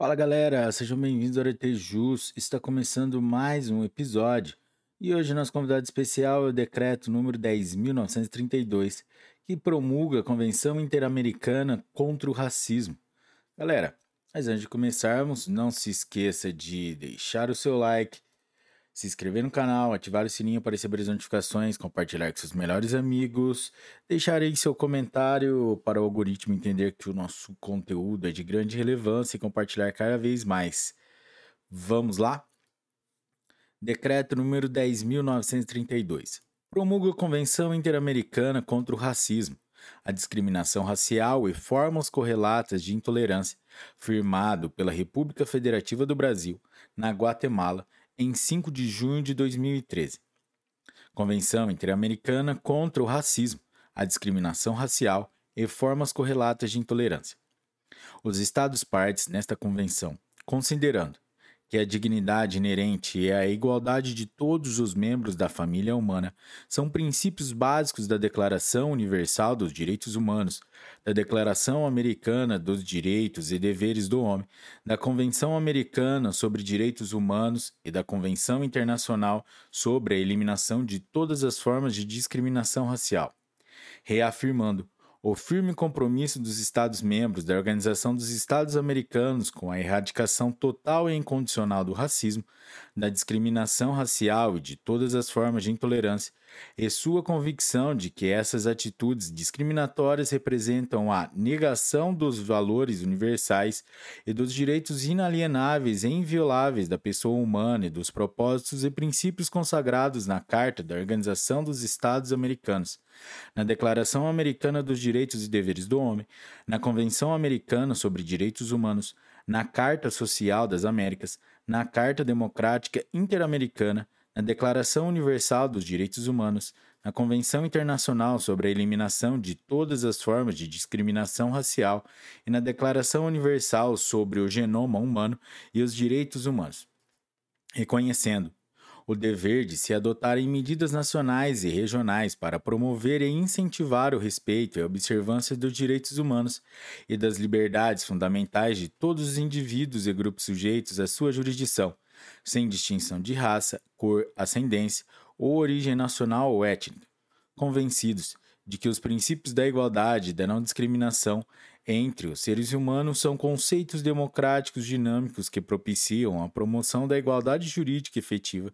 Fala galera, sejam bem-vindos ao RT Jus. Está começando mais um episódio e hoje nosso convidado especial é o decreto número 10.932, que promulga a Convenção Interamericana contra o Racismo. Galera, mas antes de começarmos, não se esqueça de deixar o seu like, se inscrever no canal, ativar o sininho para receber as notificações, compartilhar com seus melhores amigos, deixar aí seu comentário para o algoritmo entender que o nosso conteúdo é de grande relevância e compartilhar cada vez mais. Vamos lá? Decreto número 10.932. Promulga a Convenção Interamericana contra o Racismo, a Discriminação Racial e Formas Correlatas de Intolerância, firmado pela República Federativa do Brasil, na Guatemala, em 5 de junho de 2013. Convenção Interamericana contra o Racismo, a Discriminação Racial e Formas Correlatas de Intolerância. Os Estados-partes nesta convenção, considerando que a dignidade inerente e a igualdade de todos os membros da família humana são princípios básicos da Declaração Universal dos Direitos Humanos, da Declaração Americana dos Direitos e Deveres do Homem, da Convenção Americana sobre Direitos Humanos e da Convenção Internacional sobre a Eliminação de todas as formas de discriminação racial, reafirmando o firme compromisso dos Estados-membros da Organização dos Estados Americanos com a erradicação total e incondicional do racismo, da discriminação racial e de todas as formas de intolerância, e sua convicção de que essas atitudes discriminatórias representam a negação dos valores universais e dos direitos inalienáveis e invioláveis da pessoa humana e dos propósitos e princípios consagrados na Carta da Organização dos Estados Americanos, na Declaração Americana dos Direitos e Deveres do Homem, na Convenção Americana sobre Direitos Humanos, na Carta Social das Américas, na Carta Democrática Interamericana, na Declaração Universal dos Direitos Humanos, na Convenção Internacional sobre a Eliminação de Todas as Formas de Discriminação Racial e na Declaração Universal sobre o Genoma Humano e os Direitos Humanos, reconhecendo o dever de se adotarem medidas nacionais e regionais para promover e incentivar o respeito e a observância dos direitos humanos e das liberdades fundamentais de todos os indivíduos e grupos sujeitos à sua jurisdição sem distinção de raça, cor, ascendência ou origem nacional ou étnica, convencidos de que os princípios da igualdade e da não discriminação entre os seres humanos são conceitos democráticos dinâmicos que propiciam a promoção da igualdade jurídica efetiva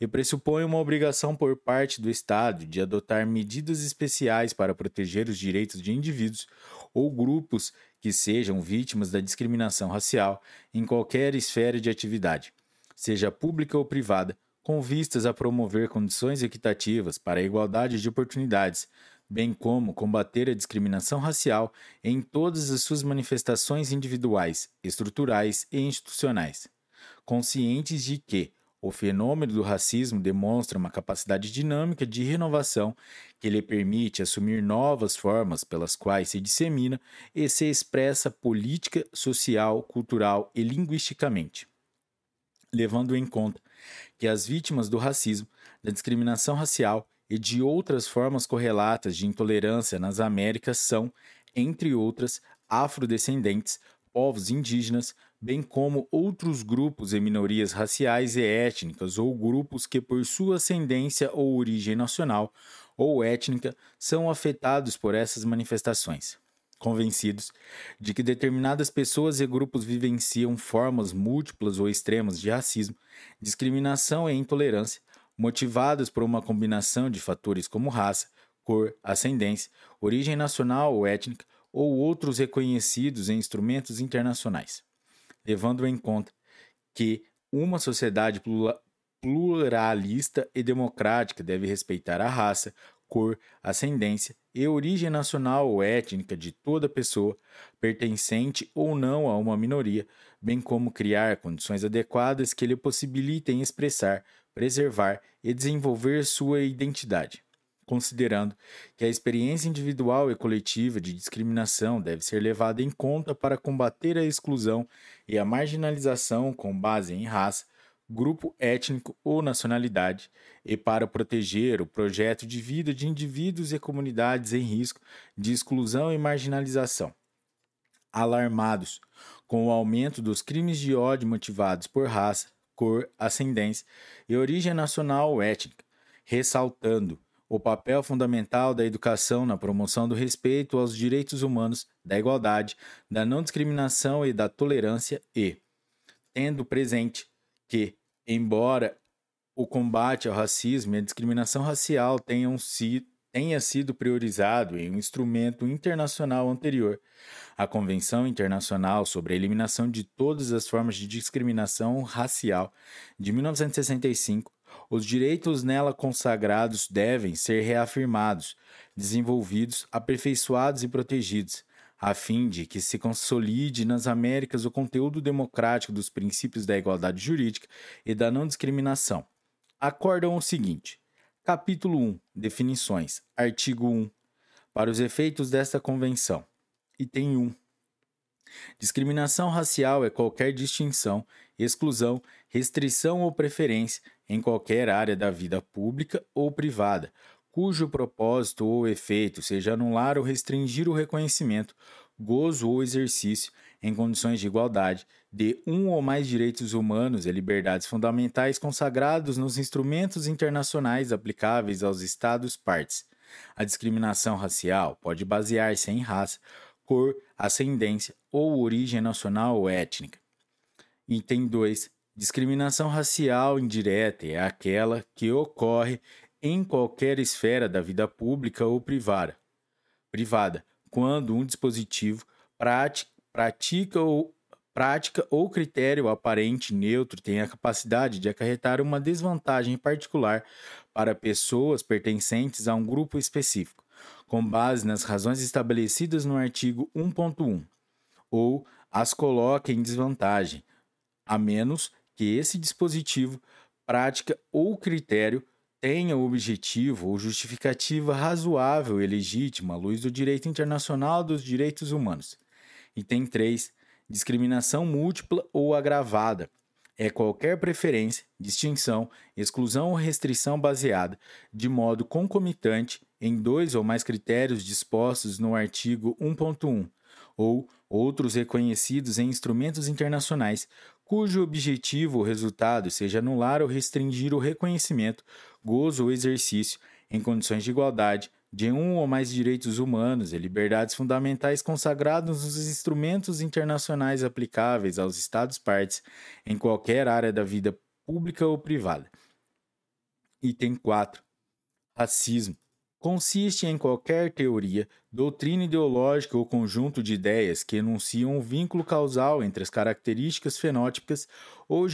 e pressupõem uma obrigação por parte do Estado de adotar medidas especiais para proteger os direitos de indivíduos ou grupos que sejam vítimas da discriminação racial em qualquer esfera de atividade seja pública ou privada, com vistas a promover condições equitativas para a igualdade de oportunidades, bem como combater a discriminação racial em todas as suas manifestações individuais, estruturais e institucionais. Conscientes de que o fenômeno do racismo demonstra uma capacidade dinâmica de renovação que lhe permite assumir novas formas pelas quais se dissemina e se expressa política, social, cultural e linguisticamente levando em conta que as vítimas do racismo, da discriminação racial e de outras formas correlatas de intolerância nas Américas são, entre outras, afrodescendentes, povos indígenas, bem como outros grupos e minorias raciais e étnicas ou grupos que, por sua ascendência ou origem nacional ou étnica, são afetados por essas manifestações convencidos de que determinadas pessoas e grupos vivenciam formas múltiplas ou extremas de racismo, discriminação e intolerância, motivadas por uma combinação de fatores como raça, cor, ascendência, origem nacional ou étnica ou outros reconhecidos em instrumentos internacionais, levando em conta que uma sociedade pluralista e democrática deve respeitar a raça, cor, ascendência e origem nacional ou étnica de toda pessoa, pertencente ou não a uma minoria, bem como criar condições adequadas que lhe possibilitem expressar, preservar e desenvolver sua identidade. Considerando que a experiência individual e coletiva de discriminação deve ser levada em conta para combater a exclusão e a marginalização com base em raça, grupo étnico ou nacionalidade, e para proteger o projeto de vida de indivíduos e comunidades em risco de exclusão e marginalização. Alarmados com o aumento dos crimes de ódio motivados por raça, cor, ascendência e origem nacional ou étnica, ressaltando o papel fundamental da educação na promoção do respeito aos direitos humanos, da igualdade, da não discriminação e da tolerância e, tendo presente que, embora o combate ao racismo e a discriminação racial tenham sido tenha sido priorizado em um instrumento internacional anterior, a Convenção Internacional sobre a Eliminação de Todas as Formas de Discriminação Racial, de 1965, os direitos nela consagrados devem ser reafirmados, desenvolvidos, aperfeiçoados e protegidos, a fim de que se consolide nas Américas o conteúdo democrático dos princípios da igualdade jurídica e da não discriminação. Acordam o seguinte: Capítulo 1 Definições. Artigo 1. Para os efeitos desta convenção. Item 1. Discriminação racial é qualquer distinção, exclusão, restrição ou preferência em qualquer área da vida pública ou privada, cujo propósito ou efeito seja anular ou restringir o reconhecimento, gozo ou exercício, em condições de igualdade, de um ou mais direitos humanos e liberdades fundamentais consagrados nos instrumentos internacionais aplicáveis aos Estados-partes. A discriminação racial pode basear-se em raça, cor, ascendência ou origem nacional ou étnica. Item 2. Discriminação racial indireta é aquela que ocorre em qualquer esfera da vida pública ou privada, privada quando um dispositivo pratica ou, prática ou critério aparente neutro tem a capacidade de acarretar uma desvantagem particular para pessoas pertencentes a um grupo específico, com base nas razões estabelecidas no artigo 1.1, ou as coloca em desvantagem, a menos que esse dispositivo, prática ou critério tenha objetivo ou justificativa razoável e legítima à luz do direito internacional dos direitos humanos. Item 3. Discriminação múltipla ou agravada. É qualquer preferência, distinção, exclusão ou restrição baseada, de modo concomitante, em dois ou mais critérios dispostos no artigo 1.1, ou outros reconhecidos em instrumentos internacionais, cujo objetivo ou resultado seja anular ou restringir o reconhecimento, gozo ou exercício, em condições de igualdade, de um ou mais direitos humanos e liberdades fundamentais consagrados nos instrumentos internacionais aplicáveis aos Estados-partes em qualquer área da vida pública ou privada. Item 4. Racismo consiste em qualquer teoria, doutrina ideológica ou conjunto de ideias que enunciam um vínculo causal entre as características fenótipicas ou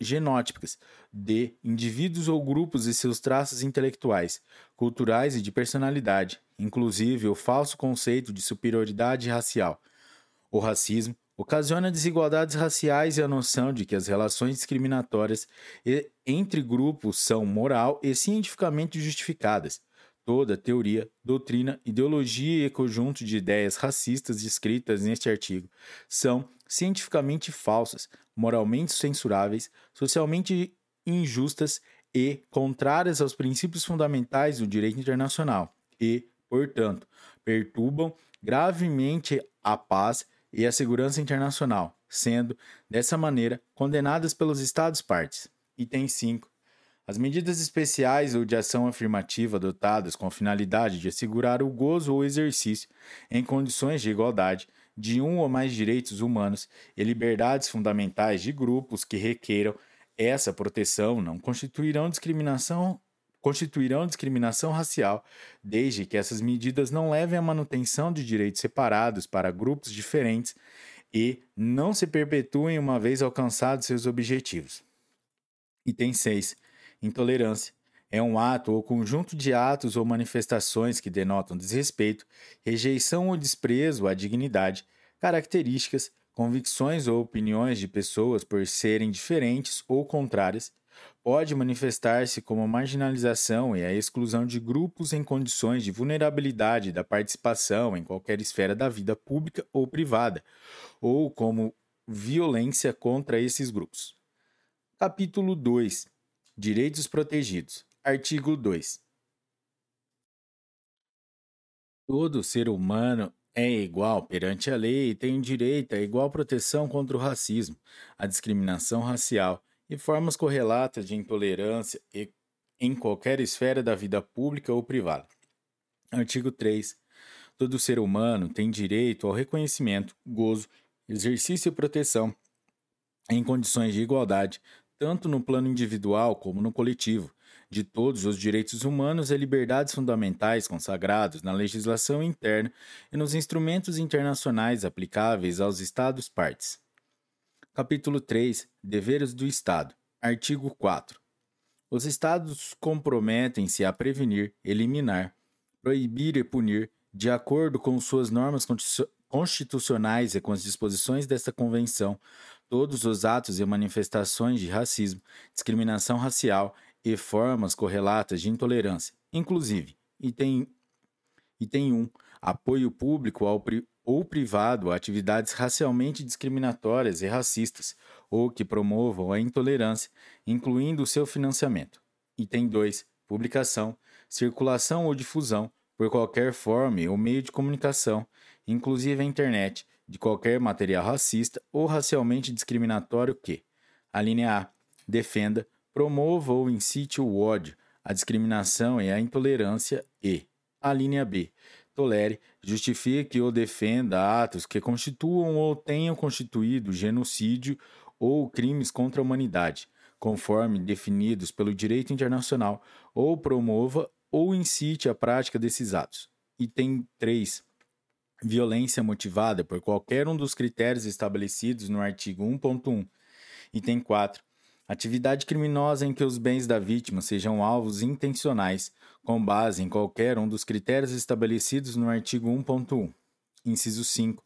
genótipicas de indivíduos ou grupos e seus traços intelectuais, culturais e de personalidade, inclusive o falso conceito de superioridade racial. O racismo ocasiona desigualdades raciais e a noção de que as relações discriminatórias entre grupos são moral e cientificamente justificadas Toda teoria, doutrina, ideologia e conjunto de ideias racistas descritas neste artigo são cientificamente falsas, moralmente censuráveis, socialmente injustas e contrárias aos princípios fundamentais do direito internacional e, portanto, perturbam gravemente a paz e a segurança internacional, sendo, dessa maneira, condenadas pelos Estados-partes. Item 5. As medidas especiais ou de ação afirmativa adotadas com a finalidade de assegurar o gozo ou exercício, em condições de igualdade, de um ou mais direitos humanos e liberdades fundamentais de grupos que requeiram essa proteção não constituirão discriminação constituirão discriminação racial, desde que essas medidas não levem à manutenção de direitos separados para grupos diferentes e não se perpetuem uma vez alcançados seus objetivos. Item 6. Intolerância. É um ato ou conjunto de atos ou manifestações que denotam desrespeito, rejeição ou desprezo à dignidade, características, convicções ou opiniões de pessoas por serem diferentes ou contrárias, pode manifestar-se como a marginalização e a exclusão de grupos em condições de vulnerabilidade da participação em qualquer esfera da vida pública ou privada, ou como violência contra esses grupos. Capítulo 2 Direitos protegidos. Artigo 2. Todo ser humano é igual perante a lei e tem direito a igual proteção contra o racismo, a discriminação racial e formas correlatas de intolerância em qualquer esfera da vida pública ou privada. Artigo 3. Todo ser humano tem direito ao reconhecimento, gozo, exercício e proteção em condições de igualdade, tanto no plano individual como no coletivo, de todos os direitos humanos e liberdades fundamentais consagrados na legislação interna e nos instrumentos internacionais aplicáveis aos Estados-partes. Capítulo 3 Deveres do Estado. Artigo 4. Os Estados comprometem-se a prevenir, eliminar, proibir e punir, de acordo com suas normas constitucionais e com as disposições desta Convenção, todos os atos e manifestações de racismo, discriminação racial e formas correlatas de intolerância, inclusive, item, item 1, apoio público ao, ou privado a atividades racialmente discriminatórias e racistas, ou que promovam a intolerância, incluindo o seu financiamento. Item 2, publicação, circulação ou difusão, por qualquer forma ou meio de comunicação, inclusive a internet, de qualquer material racista ou racialmente discriminatório que, a linha A, defenda, promova ou incite o ódio, a discriminação e a intolerância e, a linha B, tolere, justifique ou defenda atos que constituam ou tenham constituído genocídio ou crimes contra a humanidade, conforme definidos pelo direito internacional, ou promova ou incite a prática desses atos. Item 3. Violência motivada por qualquer um dos critérios estabelecidos no artigo 1.1. Item 4 Atividade criminosa em que os bens da vítima sejam alvos intencionais, com base em qualquer um dos critérios estabelecidos no artigo 1.1. Inciso 5.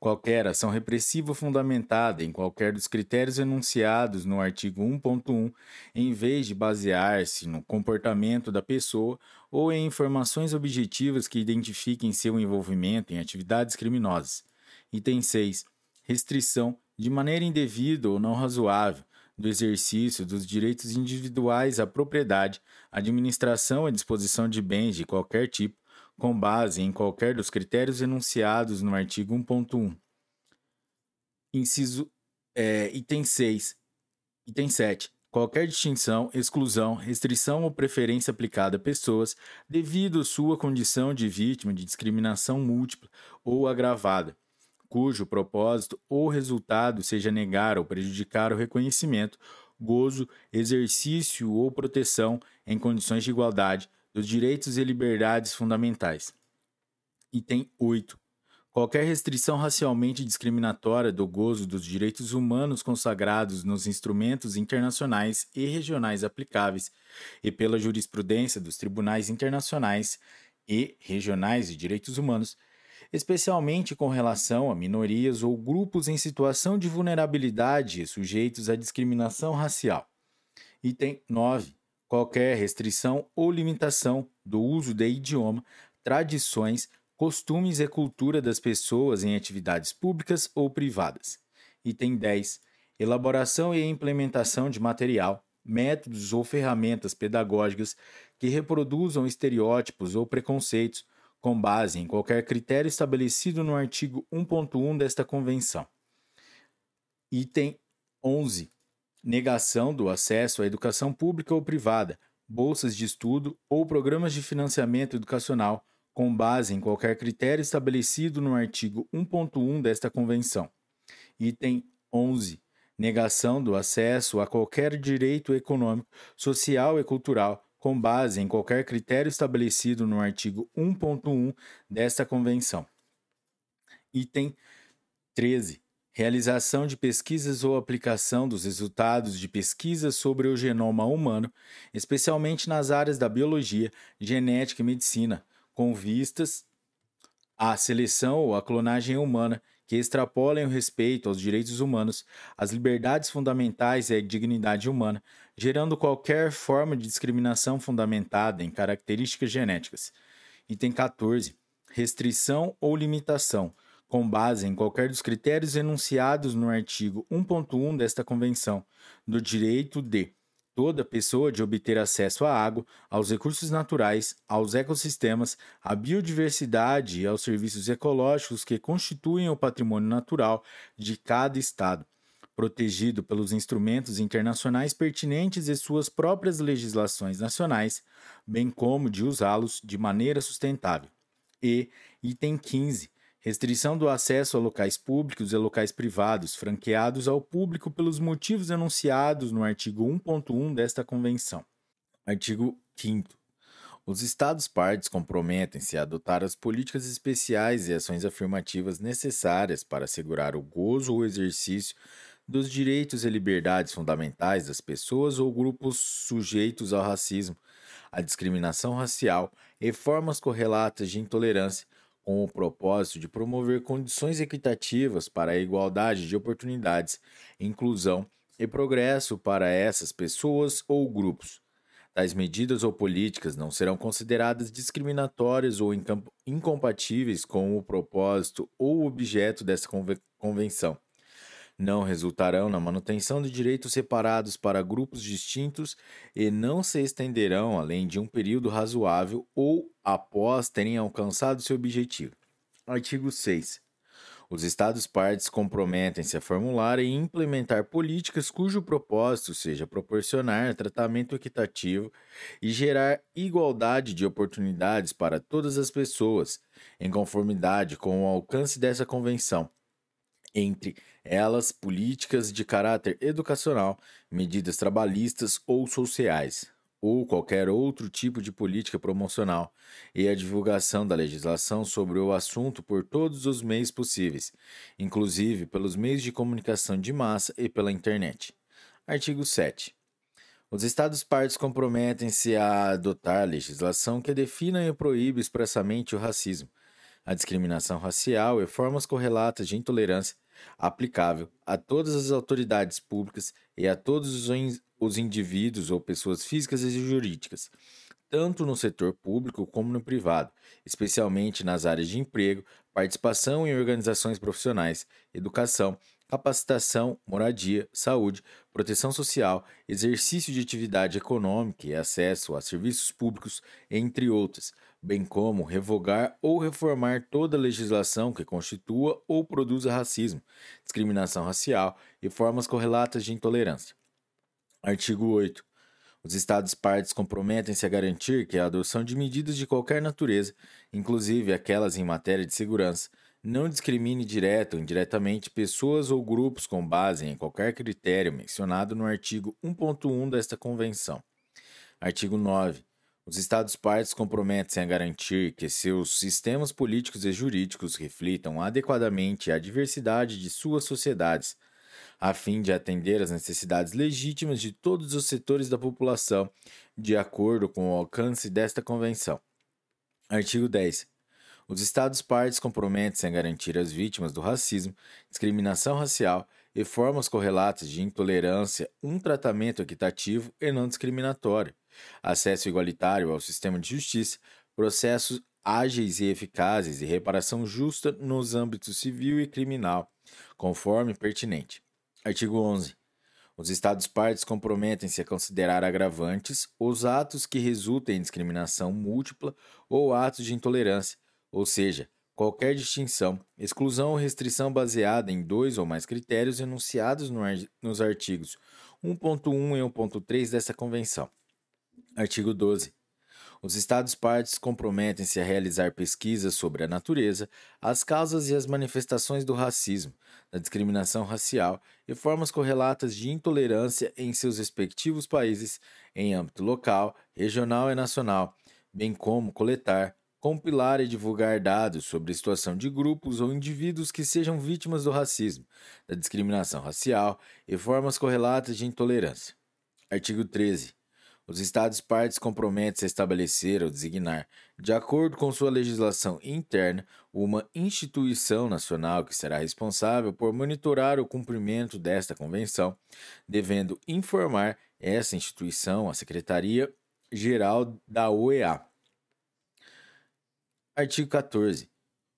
Qualquer ação repressiva fundamentada em qualquer dos critérios enunciados no artigo 1.1, em vez de basear-se no comportamento da pessoa ou em informações objetivas que identifiquem seu envolvimento em atividades criminosas. Item 6. Restrição, de maneira indevida ou não razoável, do exercício dos direitos individuais à propriedade, administração e disposição de bens de qualquer tipo, com base em qualquer dos critérios enunciados no artigo 1.1. Inciso é, item 6. Item 7. Qualquer distinção, exclusão, restrição ou preferência aplicada a pessoas devido sua condição de vítima de discriminação múltipla ou agravada cujo propósito ou resultado seja negar ou prejudicar o reconhecimento, gozo, exercício ou proteção em condições de igualdade dos direitos e liberdades fundamentais. Item 8. Qualquer restrição racialmente discriminatória do gozo dos direitos humanos consagrados nos instrumentos internacionais e regionais aplicáveis e pela jurisprudência dos tribunais internacionais e regionais de direitos humanos especialmente com relação a minorias ou grupos em situação de vulnerabilidade sujeitos à discriminação racial. Item 9. Qualquer restrição ou limitação do uso de idioma, tradições, costumes e cultura das pessoas em atividades públicas ou privadas. Item 10. Elaboração e implementação de material, métodos ou ferramentas pedagógicas que reproduzam estereótipos ou preconceitos com base em qualquer critério estabelecido no artigo 1.1 desta Convenção. Item 11. Negação do acesso à educação pública ou privada, bolsas de estudo ou programas de financiamento educacional, com base em qualquer critério estabelecido no artigo 1.1 desta Convenção. Item 11. Negação do acesso a qualquer direito econômico, social e cultural com base em qualquer critério estabelecido no artigo 1.1 desta Convenção. Item 13. Realização de pesquisas ou aplicação dos resultados de pesquisas sobre o genoma humano, especialmente nas áreas da biologia, genética e medicina, com vistas à seleção ou à clonagem humana que extrapolem o respeito aos direitos humanos, às liberdades fundamentais e à dignidade humana, gerando qualquer forma de discriminação fundamentada em características genéticas. Item 14. Restrição ou limitação, com base em qualquer dos critérios enunciados no artigo 1.1 desta Convenção, do direito de toda pessoa de obter acesso à água, aos recursos naturais, aos ecossistemas, à biodiversidade e aos serviços ecológicos que constituem o patrimônio natural de cada Estado, protegido pelos instrumentos internacionais pertinentes e suas próprias legislações nacionais, bem como de usá-los de maneira sustentável. E, item 15, restrição do acesso a locais públicos e locais privados, franqueados ao público pelos motivos enunciados no artigo 1.1 desta Convenção. Artigo 5. Os Estados-partes comprometem-se a adotar as políticas especiais e ações afirmativas necessárias para assegurar o gozo ou exercício dos direitos e liberdades fundamentais das pessoas ou grupos sujeitos ao racismo, à discriminação racial e formas correlatas de intolerância, com o propósito de promover condições equitativas para a igualdade de oportunidades, inclusão e progresso para essas pessoas ou grupos. Tais medidas ou políticas não serão consideradas discriminatórias ou incompatíveis com o propósito ou objeto dessa convenção não resultarão na manutenção de direitos separados para grupos distintos e não se estenderão além de um período razoável ou após terem alcançado seu objetivo. Artigo 6. Os Estados-partes comprometem-se a formular e implementar políticas cujo propósito seja proporcionar tratamento equitativo e gerar igualdade de oportunidades para todas as pessoas, em conformidade com o alcance dessa convenção entre elas políticas de caráter educacional, medidas trabalhistas ou sociais, ou qualquer outro tipo de política promocional, e a divulgação da legislação sobre o assunto por todos os meios possíveis, inclusive pelos meios de comunicação de massa e pela internet. Artigo 7. Os Estados-partes comprometem-se a adotar legislação que defina e proíbe expressamente o racismo, a discriminação racial e formas correlatas de intolerância aplicável a todas as autoridades públicas e a todos os indivíduos ou pessoas físicas e jurídicas, tanto no setor público como no privado, especialmente nas áreas de emprego, participação em organizações profissionais, educação, capacitação, moradia, saúde, proteção social, exercício de atividade econômica e acesso a serviços públicos, entre outras, bem como revogar ou reformar toda legislação que constitua ou produza racismo, discriminação racial e formas correlatas de intolerância. Artigo 8. Os Estados-partes comprometem-se a garantir que a adoção de medidas de qualquer natureza, inclusive aquelas em matéria de segurança, não discrimine direto ou indiretamente pessoas ou grupos com base em qualquer critério mencionado no artigo 1.1 desta Convenção. Artigo 9. Os Estados-partes comprometem-se a garantir que seus sistemas políticos e jurídicos reflitam adequadamente a diversidade de suas sociedades, a fim de atender às necessidades legítimas de todos os setores da população, de acordo com o alcance desta Convenção. Artigo 10. Os Estados-partes comprometem-se a garantir às vítimas do racismo, discriminação racial e formas correlatas de intolerância um tratamento equitativo e não discriminatório acesso igualitário ao sistema de justiça, processos ágeis e eficazes e reparação justa nos âmbitos civil e criminal, conforme pertinente. Artigo 11. Os Estados-partes comprometem-se a considerar agravantes os atos que resultem em discriminação múltipla ou atos de intolerância, ou seja, qualquer distinção, exclusão ou restrição baseada em dois ou mais critérios enunciados nos artigos 1.1 e 1.3 dessa Convenção. Artigo 12. Os Estados-partes comprometem-se a realizar pesquisas sobre a natureza, as causas e as manifestações do racismo, da discriminação racial e formas correlatas de intolerância em seus respectivos países, em âmbito local, regional e nacional, bem como coletar, compilar e divulgar dados sobre a situação de grupos ou indivíduos que sejam vítimas do racismo, da discriminação racial e formas correlatas de intolerância. Artigo 13. Os Estados-partes comprometem-se a estabelecer ou designar, de acordo com sua legislação interna, uma instituição nacional que será responsável por monitorar o cumprimento desta convenção, devendo informar essa instituição à Secretaria-Geral da OEA. Artigo 14.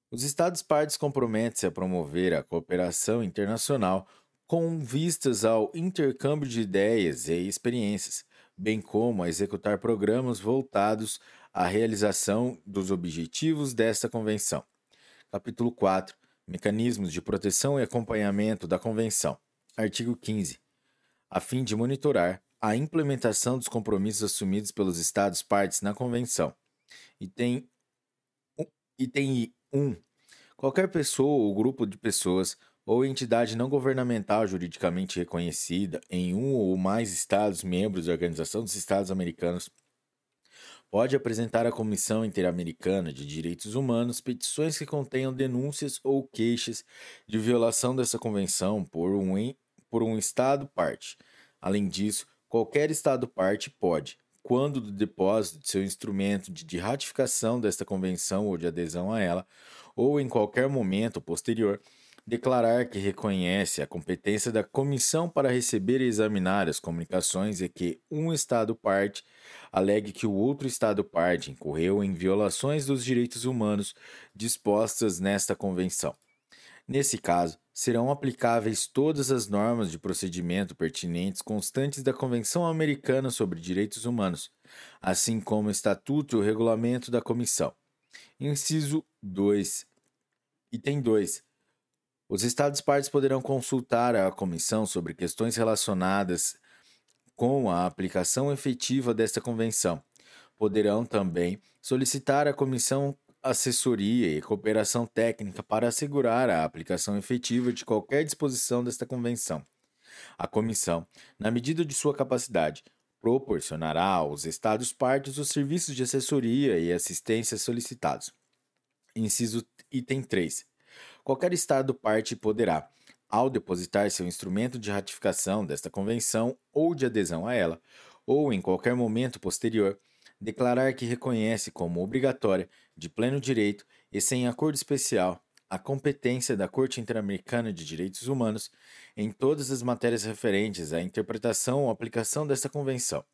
Os Estados-partes comprometem-se a promover a cooperação internacional com vistas ao intercâmbio de ideias e experiências, bem como a executar programas voltados à realização dos objetivos desta convenção. Capítulo 4 Mecanismos de proteção e acompanhamento da convenção. Artigo 15. A fim de monitorar a implementação dos compromissos assumidos pelos Estados partes na convenção. Item, item 1. Qualquer pessoa ou grupo de pessoas ou entidade não governamental juridicamente reconhecida em um ou mais Estados membros da Organização dos Estados Americanos pode apresentar à Comissão Interamericana de Direitos Humanos petições que contenham denúncias ou queixas de violação dessa convenção por um, por um Estado parte. Além disso, qualquer Estado parte pode, quando do depósito de seu instrumento de ratificação desta convenção ou de adesão a ela, ou em qualquer momento posterior, declarar que reconhece a competência da comissão para receber e examinar as comunicações e que um Estado parte alegue que o outro Estado parte incorreu em violações dos direitos humanos dispostas nesta convenção. Nesse caso, serão aplicáveis todas as normas de procedimento pertinentes constantes da Convenção Americana sobre Direitos Humanos, assim como o Estatuto e o Regulamento da Comissão. Inciso 2. Item 2. Os Estados partes poderão consultar a Comissão sobre questões relacionadas com a aplicação efetiva desta Convenção. Poderão também solicitar à Comissão assessoria e cooperação técnica para assegurar a aplicação efetiva de qualquer disposição desta Convenção. A Comissão, na medida de sua capacidade, proporcionará aos Estados partes os serviços de assessoria e assistência solicitados. Inciso item 3. Qualquer Estado parte poderá, ao depositar seu instrumento de ratificação desta convenção ou de adesão a ela, ou em qualquer momento posterior, declarar que reconhece como obrigatória, de pleno direito e sem acordo especial, a competência da Corte Interamericana de Direitos Humanos em todas as matérias referentes à interpretação ou aplicação desta convenção.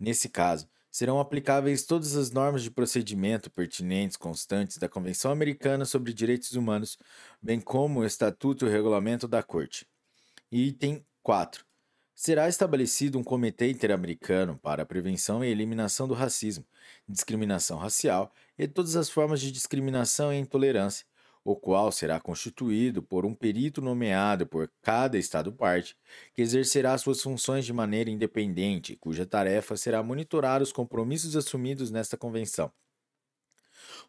Nesse caso, serão aplicáveis todas as normas de procedimento pertinentes constantes da Convenção Americana sobre Direitos Humanos, bem como o Estatuto e o Regulamento da Corte. Item 4. Será estabelecido um Comitê Interamericano para a Prevenção e Eliminação do Racismo, Discriminação Racial e todas as formas de discriminação e intolerância, o qual será constituído por um perito nomeado por cada Estado-parte, que exercerá suas funções de maneira independente, cuja tarefa será monitorar os compromissos assumidos nesta Convenção.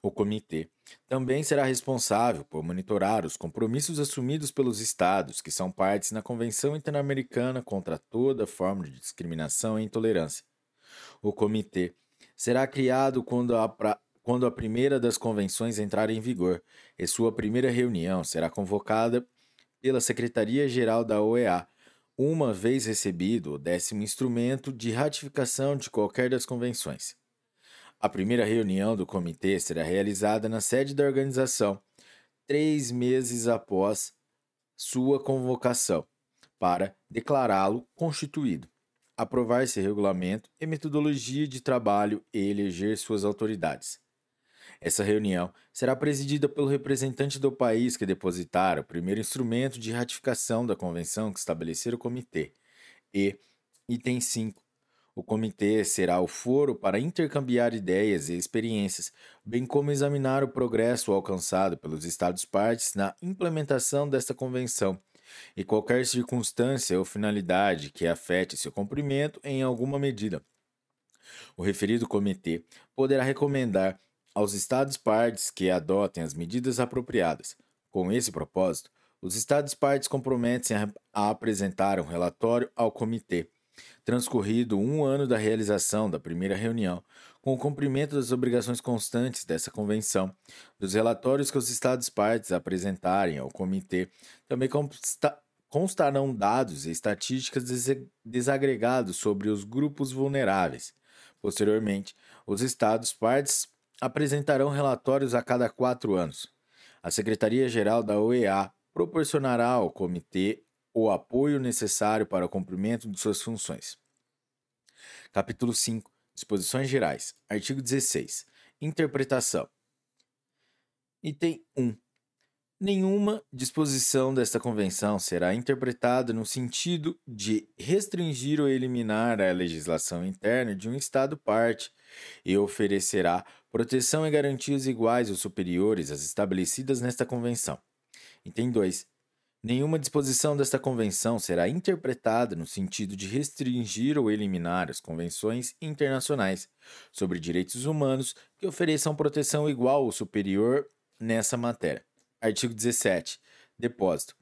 O Comitê também será responsável por monitorar os compromissos assumidos pelos Estados, que são partes na Convenção Interamericana contra toda forma de discriminação e intolerância. O Comitê será criado quando a, quando a primeira das convenções entrar em vigor, e sua primeira reunião será convocada pela Secretaria-Geral da OEA, uma vez recebido o décimo instrumento de ratificação de qualquer das convenções. A primeira reunião do comitê será realizada na sede da organização, três meses após sua convocação, para declará-lo constituído, aprovar esse regulamento e metodologia de trabalho e eleger suas autoridades. Essa reunião será presidida pelo representante do país que depositar o primeiro instrumento de ratificação da convenção que estabelecer o comitê. E, item 5, o comitê será o foro para intercambiar ideias e experiências, bem como examinar o progresso alcançado pelos Estados-partes na implementação desta convenção e qualquer circunstância ou finalidade que afete seu cumprimento em alguma medida. O referido comitê poderá recomendar aos Estados partes que adotem as medidas apropriadas. Com esse propósito, os Estados partes comprometem-se a apresentar um relatório ao Comitê, transcorrido um ano da realização da primeira reunião, com o cumprimento das obrigações constantes dessa convenção, dos relatórios que os Estados partes apresentarem ao Comitê, também constarão dados e estatísticas desagregados sobre os grupos vulneráveis. Posteriormente, os Estados partes apresentarão relatórios a cada quatro anos. A Secretaria-Geral da OEA proporcionará ao Comitê o apoio necessário para o cumprimento de suas funções. Capítulo 5 Disposições Gerais. Artigo 16. Interpretação. Item 1. Nenhuma disposição desta convenção será interpretada no sentido de restringir ou eliminar a legislação interna de um Estado-parte e oferecerá proteção e garantias iguais ou superiores às estabelecidas nesta convenção. Item 2. Nenhuma disposição desta convenção será interpretada no sentido de restringir ou eliminar as convenções internacionais sobre direitos humanos que ofereçam proteção igual ou superior nessa matéria. Artigo 17. Depósito.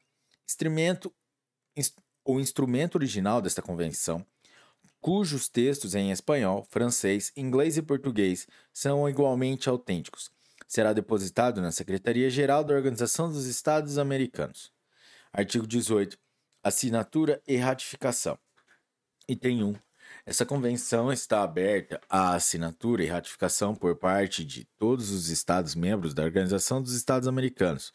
Instrumento, inst, o instrumento original desta convenção, cujos textos em espanhol, francês, inglês e português são igualmente autênticos, será depositado na Secretaria-Geral da Organização dos Estados Americanos. Artigo 18. Assinatura e ratificação. Item 1. Essa convenção está aberta à assinatura e ratificação por parte de todos os Estados-membros da Organização dos Estados Americanos.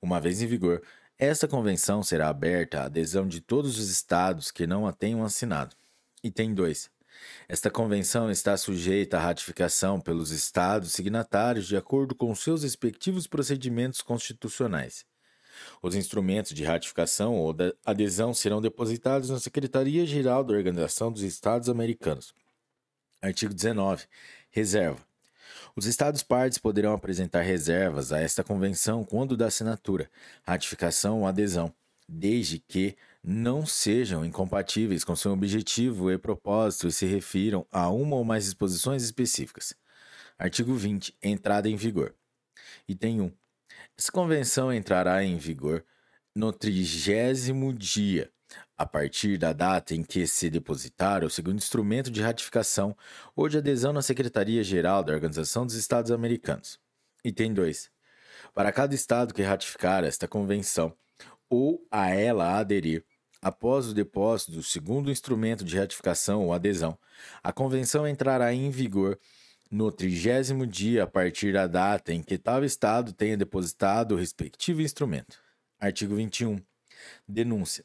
Uma vez em vigor, esta convenção será aberta à adesão de todos os Estados que não a tenham assinado. Item 2. Esta convenção está sujeita à ratificação pelos Estados signatários de acordo com seus respectivos procedimentos constitucionais. Os instrumentos de ratificação ou da adesão serão depositados na Secretaria-Geral da Organização dos Estados Americanos. Artigo 19. Reserva. Os Estados partes poderão apresentar reservas a esta convenção quando da assinatura, ratificação ou adesão, desde que não sejam incompatíveis com seu objetivo e propósito e se refiram a uma ou mais disposições específicas. Artigo 20. Entrada em vigor. Item 1. Essa convenção entrará em vigor no trigésimo dia, a partir da data em que se depositar o segundo instrumento de ratificação ou de adesão na Secretaria-Geral da Organização dos Estados Americanos. Item 2. Para cada Estado que ratificar esta convenção ou a ela aderir, após o depósito do segundo instrumento de ratificação ou adesão, a convenção entrará em vigor no trigésimo dia a partir da data em que tal Estado tenha depositado o respectivo instrumento. Artigo 21. Denúncia.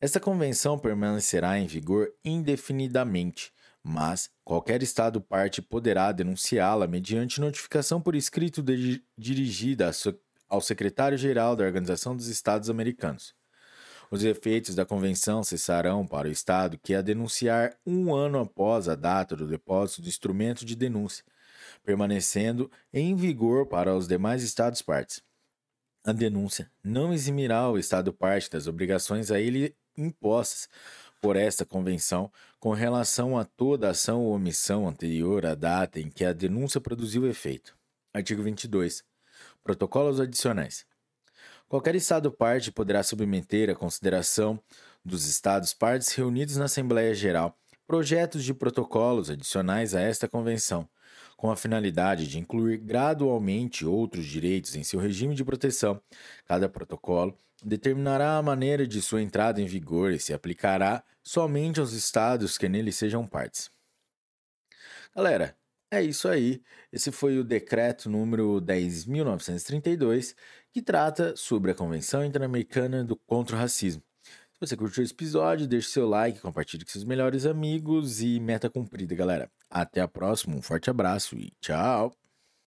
Esta convenção permanecerá em vigor indefinidamente, mas qualquer Estado parte poderá denunciá-la mediante notificação por escrito de, dirigida ao secretário-geral da Organização dos Estados Americanos. Os efeitos da convenção cessarão para o Estado que a denunciar um ano após a data do depósito do instrumento de denúncia, permanecendo em vigor para os demais Estados partes. A denúncia não eximirá o Estado parte das obrigações a ele impostas por esta convenção com relação a toda ação ou omissão anterior à data em que a denúncia produziu efeito. Artigo 22. Protocolos adicionais. Qualquer Estado parte poderá submeter à consideração dos Estados partes reunidos na Assembleia Geral projetos de protocolos adicionais a esta Convenção, com a finalidade de incluir gradualmente outros direitos em seu regime de proteção. Cada protocolo determinará a maneira de sua entrada em vigor e se aplicará somente aos estados que nele sejam partes. Galera, é isso aí. Esse foi o decreto número 10.932, que trata sobre a Convenção Interamericana do contra o Racismo. Se você curtiu esse episódio, deixe seu like, compartilhe com seus melhores amigos e meta cumprida, galera. Até a próxima, um forte abraço e tchau!